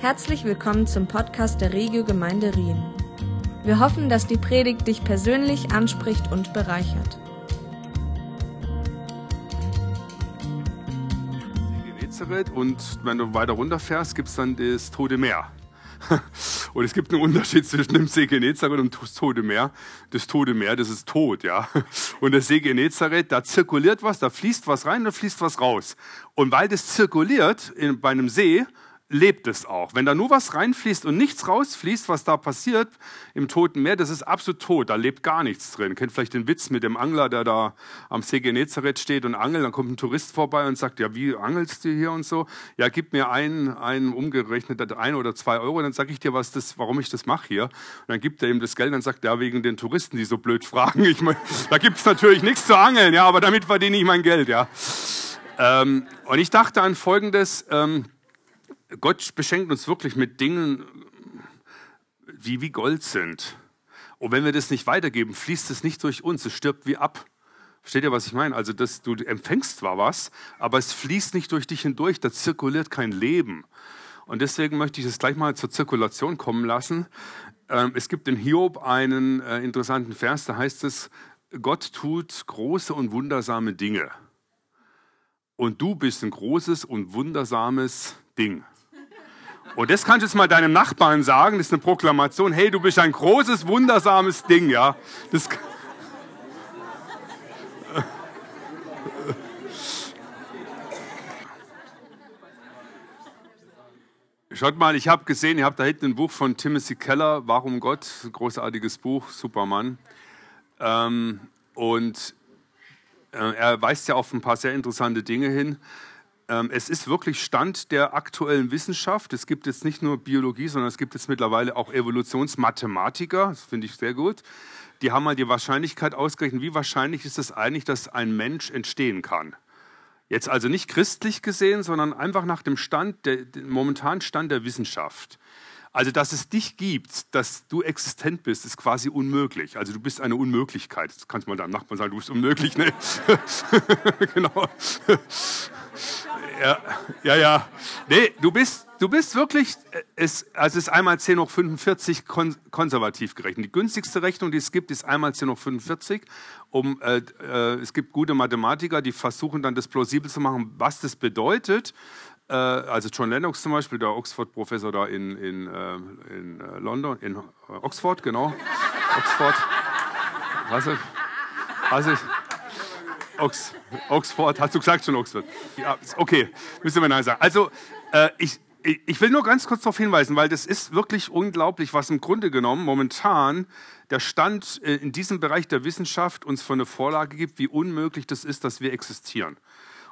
Herzlich willkommen zum Podcast der Regio Gemeinde Rien. Wir hoffen, dass die Predigt dich persönlich anspricht und bereichert. Genezareth und wenn du weiter runterfährst, gibt es dann das Tote Meer. Und es gibt einen Unterschied zwischen dem See Genezareth und das Tote Meer. Das Tote Meer, das ist tot, ja. Und der See Genezareth, da zirkuliert was, da fließt was rein, da fließt was raus. Und weil das zirkuliert in, bei einem See, lebt es auch. Wenn da nur was reinfließt und nichts rausfließt, was da passiert im Toten Meer, das ist absolut tot, da lebt gar nichts drin. Kennt vielleicht den Witz mit dem Angler, der da am See Genezareth steht und angelt, dann kommt ein Tourist vorbei und sagt, ja, wie angelst du hier und so? Ja, gib mir einen, einen umgerechnet ein oder zwei Euro, dann sage ich dir, was das, warum ich das mache hier. Und dann gibt er ihm das Geld, dann sagt ja, wegen den Touristen, die so blöd fragen. Ich mein, da gibt es natürlich nichts zu angeln, ja, aber damit verdiene ich mein Geld, ja. Ähm, und ich dachte an Folgendes, ähm, Gott beschenkt uns wirklich mit Dingen, die wie Gold sind. Und wenn wir das nicht weitergeben, fließt es nicht durch uns, es stirbt wie ab. Versteht ihr, was ich meine? Also, dass du empfängst zwar was, aber es fließt nicht durch dich hindurch, da zirkuliert kein Leben. Und deswegen möchte ich es gleich mal zur Zirkulation kommen lassen. Ähm, es gibt in Hiob einen äh, interessanten Vers, da heißt es, Gott tut große und wundersame Dinge. Und du bist ein großes und wundersames Ding. Und das kannst du jetzt mal deinem Nachbarn sagen, das ist eine Proklamation, hey, du bist ein großes, wundersames Ding, ja. Das Schaut mal, ich habe gesehen, ihr habt da hinten ein Buch von Timothy Keller, Warum Gott, großartiges Buch, Supermann. Ähm, und äh, er weist ja auf ein paar sehr interessante Dinge hin. Ähm, es ist wirklich Stand der aktuellen Wissenschaft. Es gibt jetzt nicht nur Biologie, sondern es gibt jetzt mittlerweile auch Evolutionsmathematiker. Das finde ich sehr gut. Die haben mal die Wahrscheinlichkeit ausgerechnet, wie wahrscheinlich ist es eigentlich, dass ein Mensch entstehen kann. Jetzt also nicht christlich gesehen, sondern einfach nach dem Stand, der, dem momentanen Stand der Wissenschaft. Also, dass es dich gibt, dass du existent bist, ist quasi unmöglich. Also, du bist eine Unmöglichkeit. Das kannst du mal deinem Nachbarn sagen, du bist unmöglich. Ne? genau. Ja, ja, ja. Nee, du bist, du bist wirklich, es, also es ist einmal 10 hoch 45 kon, konservativ gerechnet. Die günstigste Rechnung, die es gibt, ist einmal 10 hoch 45. Um, äh, äh, es gibt gute Mathematiker, die versuchen dann das plausibel zu machen, was das bedeutet. Äh, also John Lennox zum Beispiel, der Oxford-Professor da in, in, äh, in äh, London, in Oxford, genau. Oxford. Was? Also, Ox, Oxford, hast du gesagt schon Oxford? Ja, okay, müssen wir nein sagen. Also, äh, ich, ich will nur ganz kurz darauf hinweisen, weil das ist wirklich unglaublich, was im Grunde genommen momentan der Stand äh, in diesem Bereich der Wissenschaft uns für eine Vorlage gibt, wie unmöglich das ist, dass wir existieren.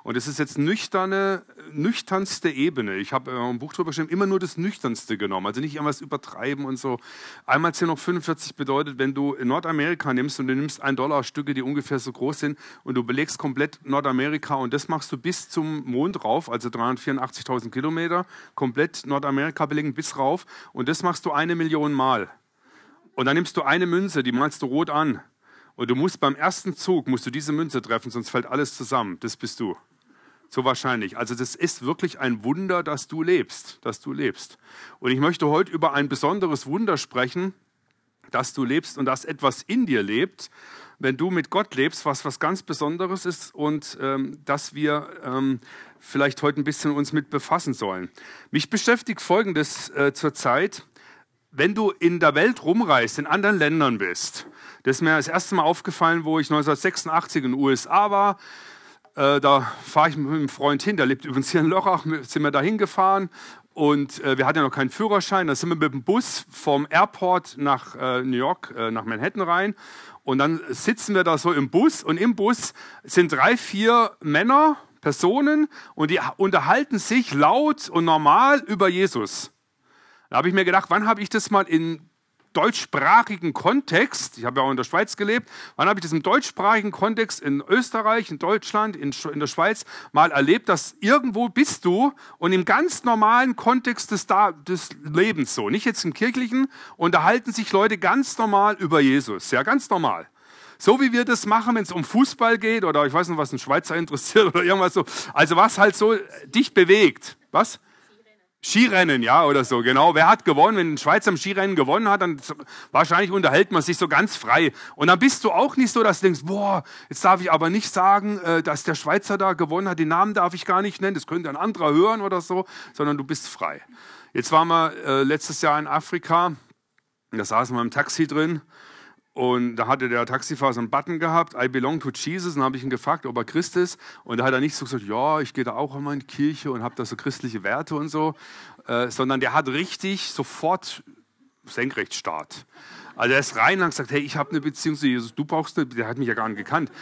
Und es ist jetzt nüchterne, nüchternste Ebene. Ich habe äh, ein Buch drüber geschrieben, immer nur das Nüchternste genommen. Also nicht irgendwas übertreiben und so. Einmal 10 hoch 45 bedeutet, wenn du Nordamerika nimmst und du nimmst ein Dollar Stücke, die ungefähr so groß sind und du belegst komplett Nordamerika und das machst du bis zum Mond rauf, also 384.000 Kilometer, komplett Nordamerika belegen bis rauf und das machst du eine Million Mal. Und dann nimmst du eine Münze, die malst du rot an. Und du musst beim ersten Zug, musst du diese Münze treffen, sonst fällt alles zusammen. Das bist du. So wahrscheinlich. Also das ist wirklich ein Wunder, dass du lebst, dass du lebst. Und ich möchte heute über ein besonderes Wunder sprechen, dass du lebst und dass etwas in dir lebt, wenn du mit Gott lebst, was was ganz Besonderes ist und ähm, dass wir ähm, vielleicht heute ein bisschen uns mit befassen sollen. Mich beschäftigt Folgendes äh, zurzeit. Wenn du in der Welt rumreist, in anderen Ländern bist, das ist mir das erste Mal aufgefallen, wo ich 1986 in den USA war, äh, da fahre ich mit einem Freund hin, der lebt übrigens hier in Lörrach, sind wir da hingefahren und äh, wir hatten ja noch keinen Führerschein. Da sind wir mit dem Bus vom Airport nach äh, New York, äh, nach Manhattan rein. Und dann sitzen wir da so im Bus und im Bus sind drei, vier Männer, Personen und die unterhalten sich laut und normal über Jesus. Da habe ich mir gedacht, wann habe ich das mal in deutschsprachigen Kontext, ich habe ja auch in der Schweiz gelebt, wann habe ich das im deutschsprachigen Kontext in Österreich, in Deutschland, in, in der Schweiz mal erlebt, dass irgendwo bist du und im ganz normalen Kontext des, des Lebens so, nicht jetzt im kirchlichen, unterhalten sich Leute ganz normal über Jesus, ja, ganz normal. So wie wir das machen, wenn es um Fußball geht oder ich weiß nicht, was ein Schweizer interessiert oder irgendwas so. Also was halt so dich bewegt. Was? Skirennen, ja, oder so, genau. Wer hat gewonnen? Wenn ein Schweizer im Skirennen gewonnen hat, dann wahrscheinlich unterhält man sich so ganz frei. Und dann bist du auch nicht so, dass du denkst, boah, jetzt darf ich aber nicht sagen, äh, dass der Schweizer da gewonnen hat, den Namen darf ich gar nicht nennen, das könnte ein anderer hören oder so, sondern du bist frei. Jetzt waren wir äh, letztes Jahr in Afrika, da saßen wir im Taxi drin und da hatte der Taxifahrer so einen Button gehabt, I belong to Jesus. Und dann habe ich ihn gefragt, ob er Christ ist. Und da hat er nicht so gesagt, ja, ich gehe da auch immer in die Kirche und habe da so christliche Werte und so. Äh, sondern der hat richtig sofort Senkrechtstart. Also er ist rein und gesagt, hey, ich habe eine Beziehung zu Jesus. Du brauchst eine, der hat mich ja gar nicht gekannt.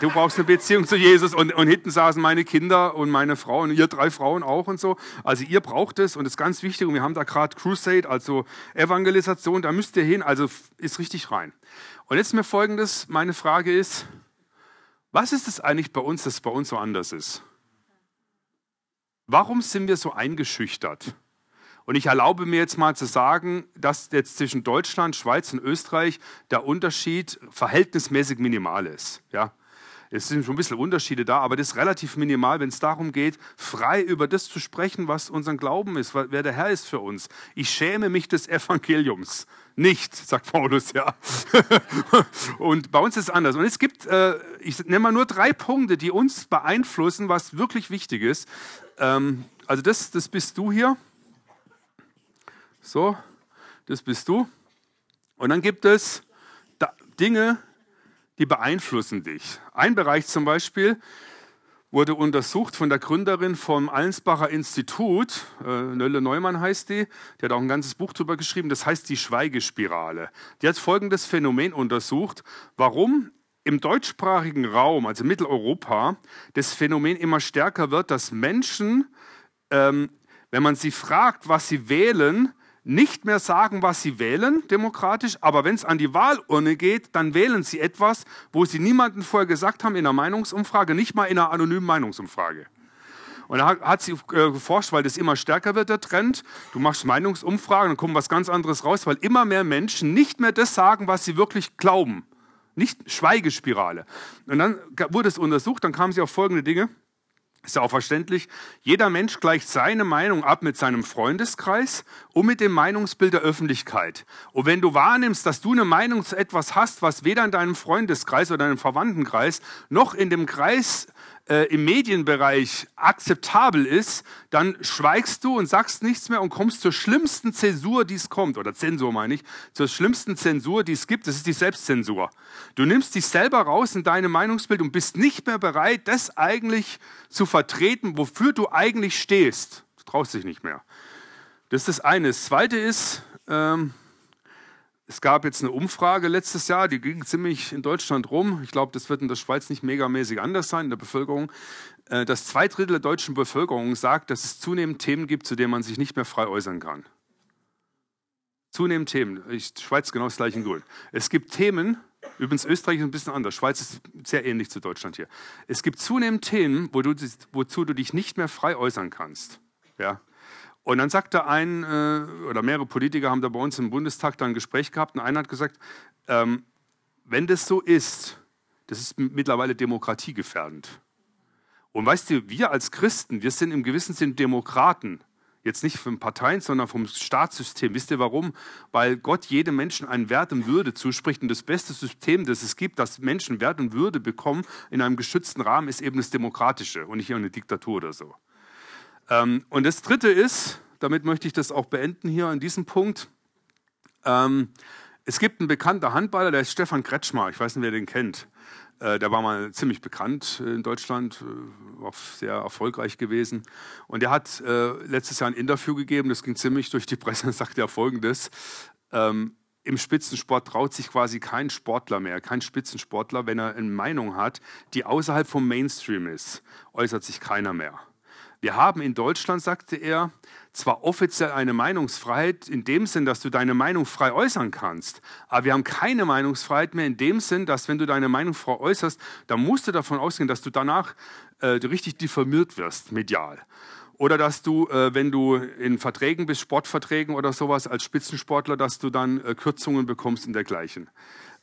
Du brauchst eine Beziehung zu Jesus. Und, und hinten saßen meine Kinder und meine Frau und ihr drei Frauen auch und so. Also ihr braucht es und das ist ganz wichtig. Und wir haben da gerade Crusade, also Evangelisation, da müsst ihr hin. Also ist richtig rein. Und jetzt mir folgendes, meine Frage ist, was ist es eigentlich bei uns, das bei uns so anders ist? Warum sind wir so eingeschüchtert? Und ich erlaube mir jetzt mal zu sagen, dass jetzt zwischen Deutschland, Schweiz und Österreich der Unterschied verhältnismäßig minimal ist. Ja? Es sind schon ein bisschen Unterschiede da, aber das ist relativ minimal, wenn es darum geht, frei über das zu sprechen, was unser Glauben ist, wer der Herr ist für uns. Ich schäme mich des Evangeliums nicht, sagt Paulus, ja. und bei uns ist es anders. Und es gibt, äh, ich nenne mal nur drei Punkte, die uns beeinflussen, was wirklich wichtig ist. Ähm, also das, das bist du hier. So, das bist du. Und dann gibt es Dinge, die beeinflussen dich. Ein Bereich zum Beispiel wurde untersucht von der Gründerin vom Allensbacher Institut, äh, Nölle Neumann heißt die, die hat auch ein ganzes Buch darüber geschrieben, das heißt die Schweigespirale. Die hat folgendes Phänomen untersucht, warum im deutschsprachigen Raum, also Mitteleuropa, das Phänomen immer stärker wird, dass Menschen, ähm, wenn man sie fragt, was sie wählen, nicht mehr sagen, was sie wählen, demokratisch, aber wenn es an die Wahlurne geht, dann wählen sie etwas, wo sie niemanden vorher gesagt haben in einer Meinungsumfrage, nicht mal in einer anonymen Meinungsumfrage. Und da hat sie äh, geforscht, weil das immer stärker wird, der Trend. Du machst Meinungsumfragen, dann kommt was ganz anderes raus, weil immer mehr Menschen nicht mehr das sagen, was sie wirklich glauben. Nicht Schweigespirale. Und dann wurde es untersucht, dann kamen sie auf folgende Dinge. Ist ja auch verständlich. Jeder Mensch gleicht seine Meinung ab mit seinem Freundeskreis und mit dem Meinungsbild der Öffentlichkeit. Und wenn du wahrnimmst, dass du eine Meinung zu etwas hast, was weder in deinem Freundeskreis oder deinem Verwandtenkreis noch in dem Kreis äh, im Medienbereich akzeptabel ist, dann schweigst du und sagst nichts mehr und kommst zur schlimmsten Zäsur, die es kommt, oder Zensur meine ich, zur schlimmsten Zensur, die es gibt, das ist die Selbstzensur. Du nimmst dich selber raus in deinem Meinungsbild und bist nicht mehr bereit, das eigentlich zu vertreten, wofür du eigentlich stehst. Du traust dich nicht mehr. Das ist das eine. Das zweite ist, ähm, es gab jetzt eine Umfrage letztes Jahr, die ging ziemlich in Deutschland rum. Ich glaube, das wird in der Schweiz nicht megamäßig anders sein in der Bevölkerung. Äh, dass zwei Drittel der deutschen Bevölkerung sagt, dass es zunehmend Themen gibt, zu denen man sich nicht mehr frei äußern kann. Zunehmend Themen. Ich, Schweiz genau das gleiche in Grün. Es gibt Themen, übrigens Österreich ist ein bisschen anders, Schweiz ist sehr ähnlich zu Deutschland hier. Es gibt zunehmend Themen, wo du, wozu du dich nicht mehr frei äußern kannst. Ja, und dann sagte ein äh, oder mehrere Politiker haben da bei uns im Bundestag dann ein Gespräch gehabt und einer hat gesagt, ähm, wenn das so ist, das ist mittlerweile demokratiegefährdend. Und weißt du, wir als Christen, wir sind im gewissen Sinn Demokraten. Jetzt nicht von Parteien, sondern vom Staatssystem. Wisst ihr warum? Weil Gott jedem Menschen einen Wert und Würde zuspricht. Und das beste System, das es gibt, dass Menschen Wert und Würde bekommen in einem geschützten Rahmen, ist eben das Demokratische und nicht eine Diktatur oder so. Ähm, und das Dritte ist, damit möchte ich das auch beenden hier an diesem Punkt. Ähm, es gibt einen bekannten Handballer, der ist Stefan Kretschmer. Ich weiß nicht, wer den kennt. Äh, der war mal ziemlich bekannt in Deutschland, äh, auch sehr erfolgreich gewesen. Und er hat äh, letztes Jahr ein Interview gegeben, das ging ziemlich durch die Presse und sagte ja folgendes. Ähm, Im Spitzensport traut sich quasi kein Sportler mehr, kein Spitzensportler, wenn er eine Meinung hat, die außerhalb vom Mainstream ist, äußert sich keiner mehr. Wir haben in Deutschland, sagte er, zwar offiziell eine Meinungsfreiheit in dem Sinn, dass du deine Meinung frei äußern kannst, aber wir haben keine Meinungsfreiheit mehr in dem Sinn, dass wenn du deine Meinung frei äußerst, dann musst du davon ausgehen, dass du danach äh, richtig diffamiert wirst, medial. Oder dass du, äh, wenn du in Verträgen bist, Sportverträgen oder sowas als Spitzensportler, dass du dann äh, Kürzungen bekommst und dergleichen.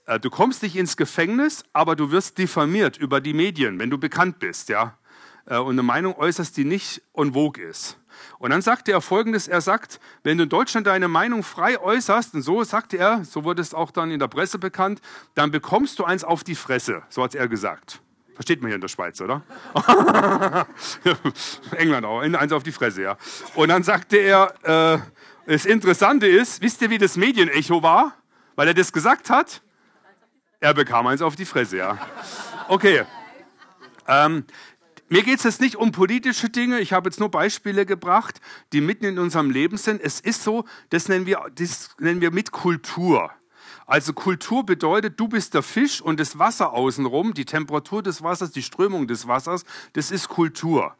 Äh, du kommst nicht ins Gefängnis, aber du wirst diffamiert über die Medien, wenn du bekannt bist, ja. Äh, und eine Meinung äußerst, die nicht en vogue ist. Und dann sagte er folgendes, er sagt, wenn du in Deutschland deine Meinung frei äußerst, und so sagte er, so wurde es auch dann in der Presse bekannt, dann bekommst du eins auf die Fresse, so hat er gesagt. Versteht man hier in der Schweiz, oder? England auch, eins auf die Fresse, ja. Und dann sagte er, äh, das Interessante ist, wisst ihr, wie das Medienecho war? Weil er das gesagt hat? Er bekam eins auf die Fresse, ja. Okay. Ähm, mir geht es jetzt nicht um politische Dinge. Ich habe jetzt nur Beispiele gebracht, die mitten in unserem Leben sind. Es ist so, das nennen wir, das nennen wir mit Kultur. Also Kultur bedeutet, du bist der Fisch und das Wasser außenrum, die Temperatur des Wassers, die Strömung des Wassers, das ist Kultur.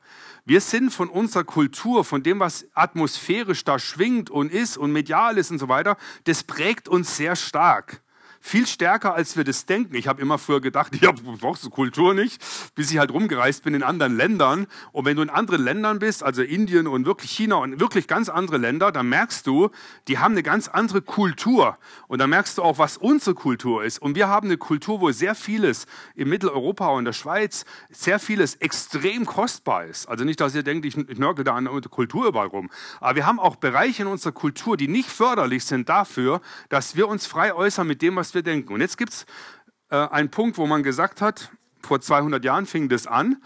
Wir sind von unserer Kultur, von dem, was atmosphärisch da schwingt und ist und medial ist und so weiter, das prägt uns sehr stark viel stärker, als wir das denken. Ich habe immer früher gedacht, ja, brauchst du Kultur nicht, bis ich halt rumgereist bin in anderen Ländern. Und wenn du in anderen Ländern bist, also Indien und wirklich China und wirklich ganz andere Länder, dann merkst du, die haben eine ganz andere Kultur. Und dann merkst du auch, was unsere Kultur ist. Und wir haben eine Kultur, wo sehr vieles in Mitteleuropa und der Schweiz, sehr vieles extrem kostbar ist. Also nicht, dass ihr denkt, ich, ich nörgel da an der Kultur überall rum. Aber wir haben auch Bereiche in unserer Kultur, die nicht förderlich sind dafür, dass wir uns frei äußern mit dem, was wir denken. Und jetzt gibt es äh, einen Punkt, wo man gesagt hat, vor 200 Jahren fing das an,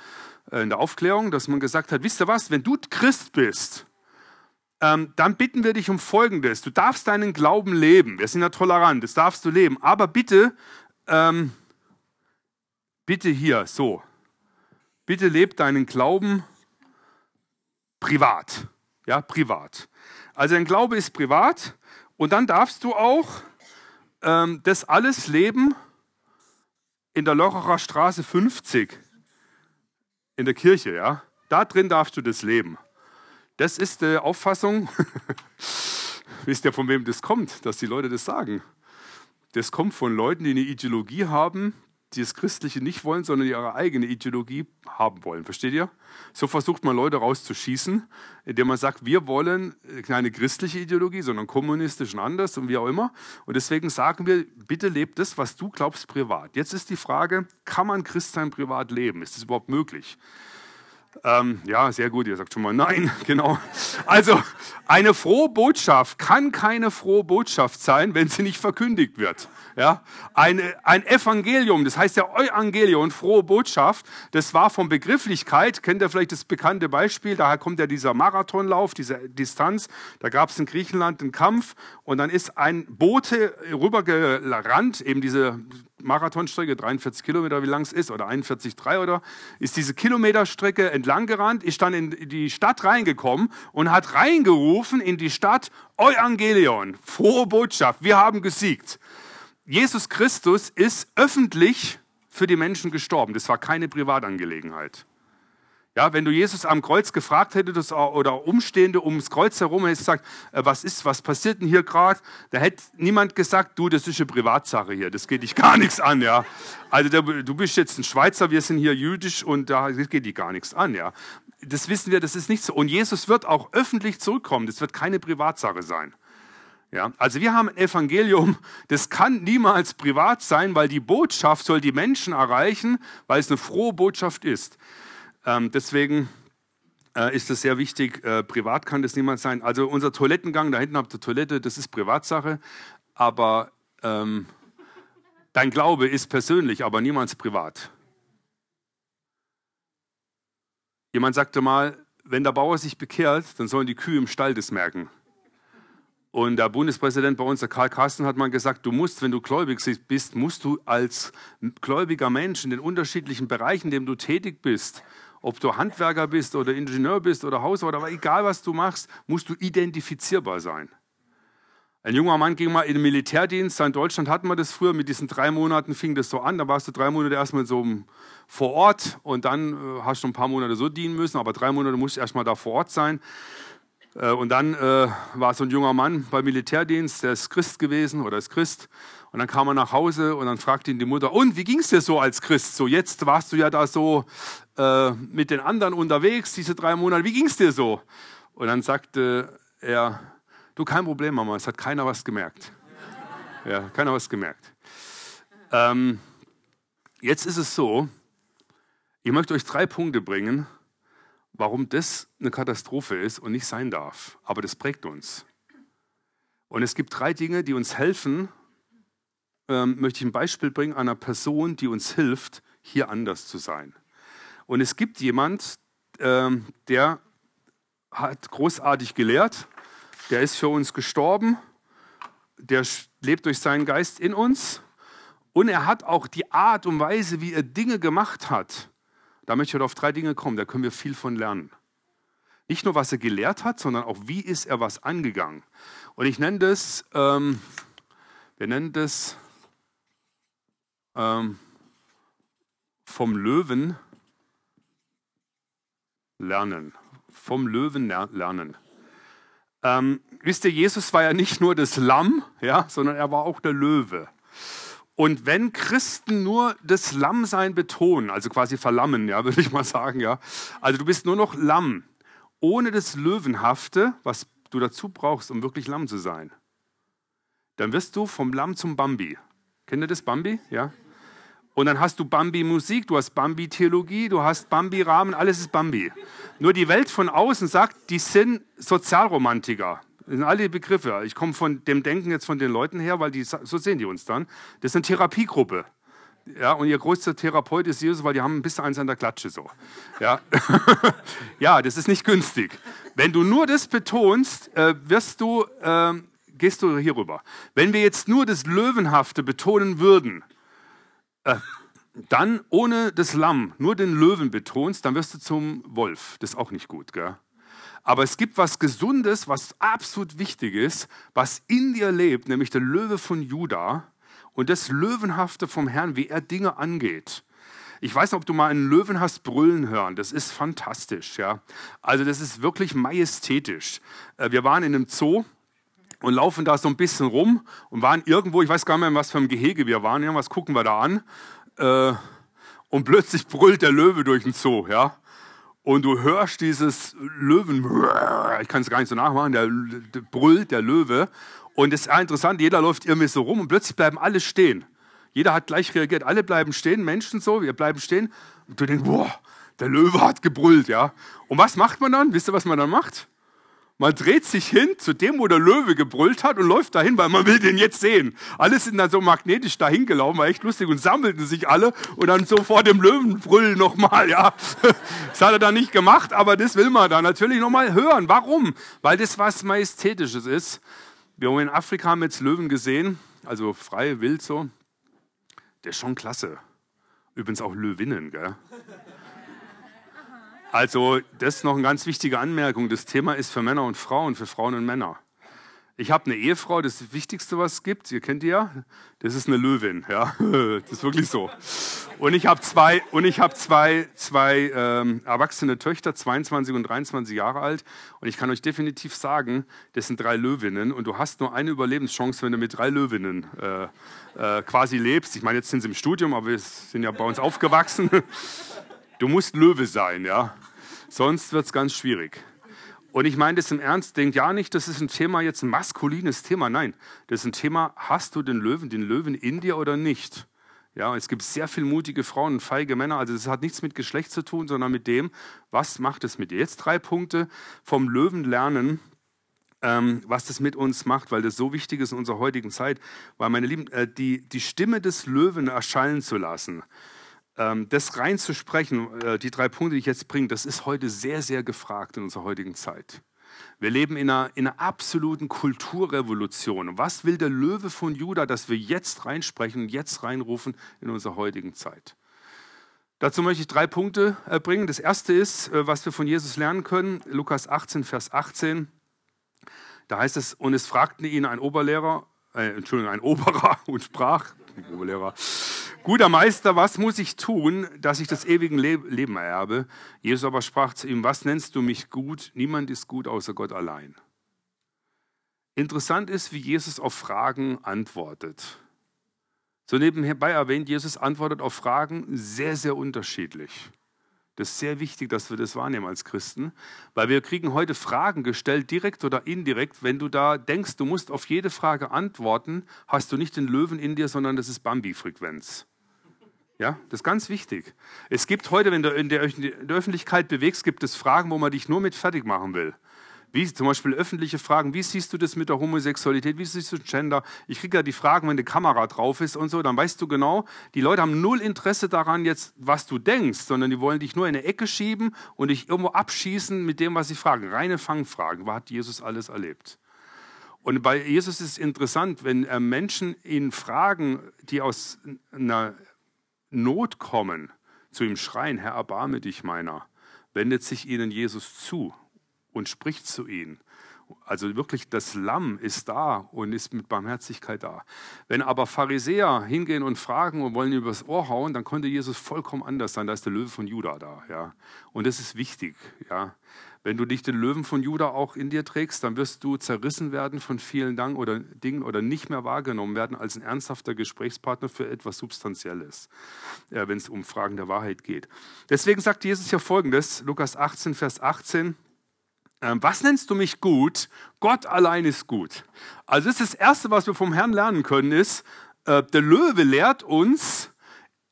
äh, in der Aufklärung, dass man gesagt hat, wisst ihr was, wenn du Christ bist, ähm, dann bitten wir dich um Folgendes. Du darfst deinen Glauben leben. Wir sind ja tolerant, das darfst du leben. Aber bitte, ähm, bitte hier, so. Bitte leb deinen Glauben privat. Ja, privat. Also dein Glaube ist privat und dann darfst du auch ähm, das alles leben in der Locherer Straße 50 in der Kirche, ja. Da drin darfst du das leben. Das ist die Auffassung. Wisst ihr, von wem das kommt, dass die Leute das sagen? Das kommt von Leuten, die eine Ideologie haben, die das Christliche nicht wollen, sondern ihre eigene Ideologie haben wollen. Versteht ihr? So versucht man Leute rauszuschießen, indem man sagt, wir wollen keine christliche Ideologie, sondern kommunistisch und anders und wie auch immer. Und deswegen sagen wir, bitte lebt das, was du glaubst, privat. Jetzt ist die Frage, kann man Christsein privat leben? Ist das überhaupt möglich? Ähm, ja, sehr gut, ihr sagt schon mal nein, genau. Also, eine frohe Botschaft kann keine frohe Botschaft sein, wenn sie nicht verkündigt wird. Ja? Ein, ein Evangelium, das heißt ja Evangelion, frohe Botschaft, das war von Begrifflichkeit, kennt ihr vielleicht das bekannte Beispiel, daher kommt ja dieser Marathonlauf, diese Distanz, da gab es in Griechenland einen Kampf und dann ist ein Bote rübergerannt, eben diese Marathonstrecke, 43 Kilometer, wie lang es ist, oder 41,3 oder, ist diese Kilometerstrecke entlang gerannt, ist dann in die Stadt reingekommen und hat reingerufen in die Stadt, Evangelion, frohe Botschaft, wir haben gesiegt. Jesus Christus ist öffentlich für die Menschen gestorben. Das war keine Privatangelegenheit. Ja, wenn du Jesus am Kreuz gefragt hättest oder Umstehende ums Kreuz herum hättest gesagt, äh, was ist, was passiert denn hier gerade? Da hätte niemand gesagt, du, das ist eine Privatsache hier, das geht dich gar nichts an, ja. Also du bist jetzt ein Schweizer, wir sind hier jüdisch und da geht dich gar nichts an, ja. Das wissen wir, das ist nicht so. Und Jesus wird auch öffentlich zurückkommen. Das wird keine Privatsache sein. Ja, also wir haben ein Evangelium, das kann niemals privat sein, weil die Botschaft soll die Menschen erreichen, weil es eine frohe Botschaft ist. Ähm, deswegen äh, ist es sehr wichtig, äh, privat kann das niemals sein. Also unser Toilettengang, da hinten habt ihr Toilette, das ist Privatsache, aber ähm, dein Glaube ist persönlich, aber niemals privat. Jemand sagte mal, wenn der Bauer sich bekehrt, dann sollen die Kühe im Stall das merken. Und der Bundespräsident bei uns, der Karl Carsten, hat mal gesagt, du musst, wenn du gläubig bist, musst du als gläubiger Mensch in den unterschiedlichen Bereichen, in denen du tätig bist, ob du Handwerker bist oder Ingenieur bist oder Hausbauer, aber egal was du machst, musst du identifizierbar sein. Ein junger Mann ging mal in den Militärdienst. In Deutschland hatten wir das früher. Mit diesen drei Monaten fing das so an. Da warst du drei Monate erstmal so vor Ort und dann äh, hast du ein paar Monate so dienen müssen. Aber drei Monate musst du erstmal da vor Ort sein. Äh, und dann äh, war so ein junger Mann beim Militärdienst, der ist Christ gewesen oder ist Christ. Und dann kam er nach Hause und dann fragte ihn die Mutter, und wie ging es dir so als Christ? So jetzt warst du ja da so äh, mit den anderen unterwegs, diese drei Monate, wie ging es dir so? Und dann sagte er, du kein Problem, Mama, es hat keiner was gemerkt. Ja, keiner was gemerkt. Ähm, jetzt ist es so, ich möchte euch drei Punkte bringen, warum das eine Katastrophe ist und nicht sein darf. Aber das prägt uns. Und es gibt drei Dinge, die uns helfen. Ähm, möchte ich ein Beispiel bringen einer Person, die uns hilft, hier anders zu sein. Und es gibt jemand, ähm, der hat großartig gelehrt, der ist für uns gestorben, der lebt durch seinen Geist in uns und er hat auch die Art und Weise, wie er Dinge gemacht hat. Da möchte ich auf drei Dinge kommen, da können wir viel von lernen. Nicht nur, was er gelehrt hat, sondern auch, wie ist er was angegangen. Und ich nenne das, ähm, wir nennen das ähm, vom Löwen lernen. Vom Löwen lernen. Ähm, wisst ihr, Jesus war ja nicht nur das Lamm, ja, sondern er war auch der Löwe. Und wenn Christen nur das Lammsein betonen, also quasi verlammen, ja, würde ich mal sagen, ja, also du bist nur noch Lamm, ohne das Löwenhafte, was du dazu brauchst, um wirklich Lamm zu sein, dann wirst du vom Lamm zum Bambi. Kennt ihr das Bambi? Ja. Und dann hast du Bambi-Musik, du hast Bambi-Theologie, du hast Bambi-Rahmen, alles ist Bambi. Nur die Welt von außen sagt, die sind Sozialromantiker. Das sind alle Begriffe. Ich komme von dem Denken jetzt von den Leuten her, weil die, so sehen die uns dann. Das ist eine Therapiegruppe. Ja, und ihr größter Therapeut ist Jesus, weil die haben ein bisschen eins an der Klatsche so. Ja, ja das ist nicht günstig. Wenn du nur das betonst, äh, wirst du, äh, gehst du hier rüber. Wenn wir jetzt nur das Löwenhafte betonen würden, äh, dann ohne das Lamm nur den Löwen betonst, dann wirst du zum Wolf. Das ist auch nicht gut. Gell? Aber es gibt was Gesundes, was absolut wichtig ist, was in dir lebt, nämlich der Löwe von Juda und das Löwenhafte vom Herrn, wie er Dinge angeht. Ich weiß nicht, ob du mal einen Löwen hast brüllen hören. Das ist fantastisch. Ja? Also das ist wirklich majestätisch. Äh, wir waren in einem Zoo und laufen da so ein bisschen rum und waren irgendwo, ich weiß gar nicht mehr, was für ein Gehege wir waren, irgendwas gucken wir da an. Äh, und plötzlich brüllt der Löwe durch den Zoo, ja. Und du hörst dieses Löwen, ich kann es gar nicht so nachmachen, der, der brüllt, der Löwe. Und es ist interessant, jeder läuft irgendwie so rum und plötzlich bleiben alle stehen. Jeder hat gleich reagiert, alle bleiben stehen, Menschen so, wir bleiben stehen. Und du denkst, boah, der Löwe hat gebrüllt, ja. Und was macht man dann? Wisst ihr, was man dann macht? Man dreht sich hin zu dem, wo der Löwe gebrüllt hat und läuft dahin, weil man will den jetzt sehen. Alle sind dann so magnetisch dahin gelaufen, war echt lustig und sammelten sich alle und dann so vor dem Löwen nochmal, ja. Das hat er dann nicht gemacht, aber das will man dann natürlich nochmal hören. Warum? Weil das was Majestätisches ist. Wir haben in Afrika haben jetzt Löwen gesehen, also frei, wild so. Der ist schon klasse. Übrigens auch Löwinnen, gell? Also, das ist noch eine ganz wichtige Anmerkung. Das Thema ist für Männer und Frauen, für Frauen und Männer. Ich habe eine Ehefrau, das das Wichtigste, was es gibt. Ihr kennt die ja. Das ist eine Löwin, ja. Das ist wirklich so. Und ich habe zwei, und ich habe zwei, zwei ähm, erwachsene Töchter, 22 und 23 Jahre alt. Und ich kann euch definitiv sagen, das sind drei Löwinnen. Und du hast nur eine Überlebenschance, wenn du mit drei Löwinnen äh, äh, quasi lebst. Ich meine, jetzt sind sie im Studium, aber wir sind ja bei uns aufgewachsen. Du musst Löwe sein, ja. Sonst wird es ganz schwierig. Und ich meine das im Ernst, denkt ja nicht, das ist ein Thema, jetzt ein maskulines Thema. Nein, das ist ein Thema, hast du den Löwen, den Löwen in dir oder nicht? Ja, es gibt sehr viele mutige Frauen und feige Männer. Also das hat nichts mit Geschlecht zu tun, sondern mit dem, was macht es mit dir? Jetzt drei Punkte vom Löwen lernen, ähm, was das mit uns macht, weil das so wichtig ist in unserer heutigen Zeit. Weil, meine Lieben, äh, die, die Stimme des Löwen erschallen zu lassen, das reinzusprechen, äh, die drei Punkte, die ich jetzt bringe, das ist heute sehr, sehr gefragt in unserer heutigen Zeit. Wir leben in einer, in einer absoluten Kulturrevolution. Was will der Löwe von Juda, dass wir jetzt reinsprechen und jetzt reinrufen in unserer heutigen Zeit? Dazu möchte ich drei Punkte äh, bringen. Das erste ist, äh, was wir von Jesus lernen können, Lukas 18, Vers 18. Da heißt es, und es fragten ihn ein Oberlehrer, äh, Entschuldigung, ein Oberer und sprach, Oberlehrer, Guter Meister, was muss ich tun, dass ich das ewige Leben ererbe? Jesus aber sprach zu ihm, was nennst du mich gut? Niemand ist gut außer Gott allein. Interessant ist, wie Jesus auf Fragen antwortet. So nebenbei erwähnt, Jesus antwortet auf Fragen sehr, sehr unterschiedlich. Das ist sehr wichtig, dass wir das wahrnehmen als Christen, weil wir kriegen heute Fragen gestellt, direkt oder indirekt. Wenn du da denkst, du musst auf jede Frage antworten, hast du nicht den Löwen in dir, sondern das ist Bambi-Frequenz. Ja, das ist ganz wichtig. Es gibt heute, wenn du in der, Öffentlichkeit bewegst, gibt es Fragen, wo man dich nur mit fertig machen will. Wie zum Beispiel öffentliche Fragen, wie siehst du das mit der Homosexualität, wie siehst du Gender? Ich kriege ja die Fragen, wenn die Kamera drauf ist und so, dann weißt du genau, die Leute haben null Interesse daran jetzt, was du denkst, sondern die wollen dich nur in eine Ecke schieben und dich irgendwo abschießen mit dem, was sie fragen. Reine Fangfragen. Was hat Jesus alles erlebt? Und bei Jesus ist es interessant, wenn äh, Menschen ihn fragen, die aus einer Not kommen, zu ihm schreien, Herr, erbarme dich meiner, wendet sich ihnen Jesus zu und spricht zu ihnen. Also wirklich, das Lamm ist da und ist mit Barmherzigkeit da. Wenn aber Pharisäer hingehen und fragen und wollen übers Ohr hauen, dann konnte Jesus vollkommen anders sein. Da ist der Löwe von Juda da. Ja. Und das ist wichtig. Ja. Wenn du nicht den Löwen von Juda auch in dir trägst, dann wirst du zerrissen werden von vielen Dank oder Dingen oder nicht mehr wahrgenommen werden als ein ernsthafter Gesprächspartner für etwas Substanzielles, äh, wenn es um Fragen der Wahrheit geht. Deswegen sagt Jesus ja folgendes, Lukas 18, Vers 18. Ähm, was nennst du mich gut? Gott allein ist gut. Also das ist das Erste, was wir vom Herrn lernen können, ist, äh, der Löwe lehrt uns,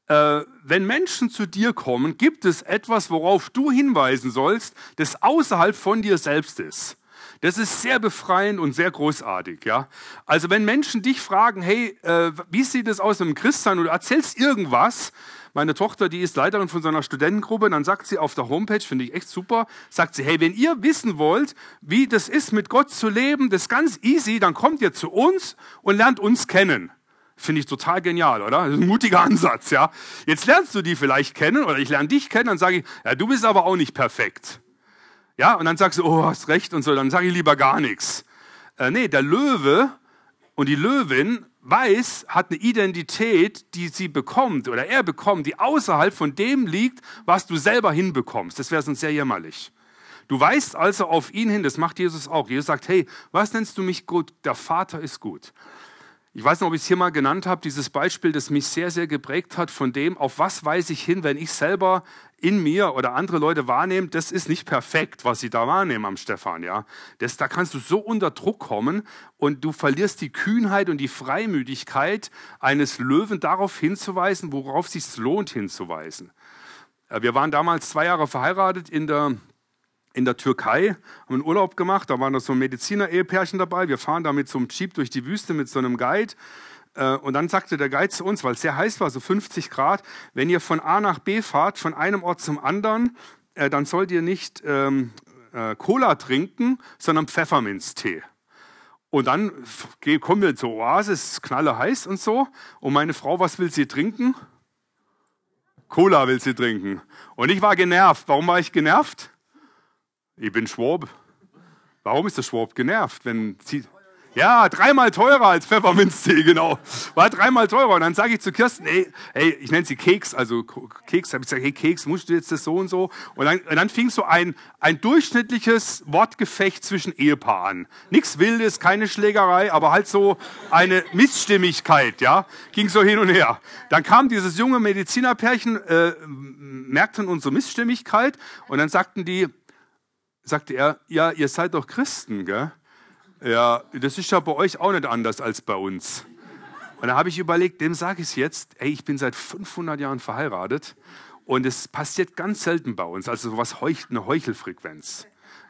äh, wenn Menschen zu dir kommen, gibt es etwas, worauf du hinweisen sollst, das außerhalb von dir selbst ist. Das ist sehr befreiend und sehr großartig, ja. Also wenn Menschen dich fragen, hey, äh, wie sieht es aus mit dem Christsein und du erzählst irgendwas, meine Tochter, die ist Leiterin von so einer Studentengruppe, dann sagt sie auf der Homepage, finde ich echt super, sagt sie, hey, wenn ihr wissen wollt, wie das ist, mit Gott zu leben, das ist ganz easy, dann kommt ihr zu uns und lernt uns kennen. Finde ich total genial, oder? Das ist ein mutiger Ansatz, ja. Jetzt lernst du die vielleicht kennen oder ich lerne dich kennen, dann sage ich, ja, du bist aber auch nicht perfekt. Ja, und dann sagst du, oh, hast recht und so, dann sage ich lieber gar nichts. Äh, nee, der Löwe und die Löwin weiß, hat eine Identität, die sie bekommt oder er bekommt, die außerhalb von dem liegt, was du selber hinbekommst. Das wäre sonst sehr jämmerlich. Du weißt also auf ihn hin, das macht Jesus auch. Jesus sagt, hey, was nennst du mich gut? Der Vater ist gut. Ich weiß nicht, ob ich es hier mal genannt habe, dieses Beispiel, das mich sehr, sehr geprägt hat von dem, auf was weise ich hin, wenn ich selber in mir oder andere Leute wahrnehmen, das ist nicht perfekt, was sie da wahrnehmen am Stefan. Ja? Das, da kannst du so unter Druck kommen und du verlierst die Kühnheit und die Freimütigkeit eines Löwen darauf hinzuweisen, worauf es sich lohnt hinzuweisen. Äh, wir waren damals zwei Jahre verheiratet in der in der Türkei, haben einen Urlaub gemacht, da waren noch so Mediziner-Ehepärchen dabei. Wir fahren da mit so einem Jeep durch die Wüste mit so einem Guide. Äh, und dann sagte der Guide zu uns, weil es sehr heiß war, so 50 Grad, wenn ihr von A nach B fahrt, von einem Ort zum anderen, äh, dann sollt ihr nicht ähm, äh, Cola trinken, sondern Pfefferminztee. Und dann kommen wir zur Oasis, knalle heiß und so. Und meine Frau, was will sie trinken? Cola will sie trinken. Und ich war genervt. Warum war ich genervt? Ich bin Schwab. Warum ist der Schwab genervt, wenn sie ja, dreimal teurer als Pfefferminztee, genau. War dreimal teurer. Und dann sage ich zu Kirsten, ey, hey, ich nenne sie Keks, also Keks, habe ich gesagt, hey Keks, musst du jetzt das so und so? Und dann, und dann fing so ein, ein durchschnittliches Wortgefecht zwischen Ehepaar an. Nichts Wildes, keine Schlägerei, aber halt so eine Missstimmigkeit, ja, ging so hin und her. Dann kam dieses junge Medizinerpärchen, äh, merkten unsere Missstimmigkeit und dann sagten die, sagte er, ja, ihr seid doch Christen, gell? Ja, das ist ja bei euch auch nicht anders als bei uns. Und da habe ich überlegt, dem sage ich es jetzt, ey, ich bin seit 500 Jahren verheiratet und es passiert ganz selten bei uns, also sowas heucht, eine Heuchelfrequenz.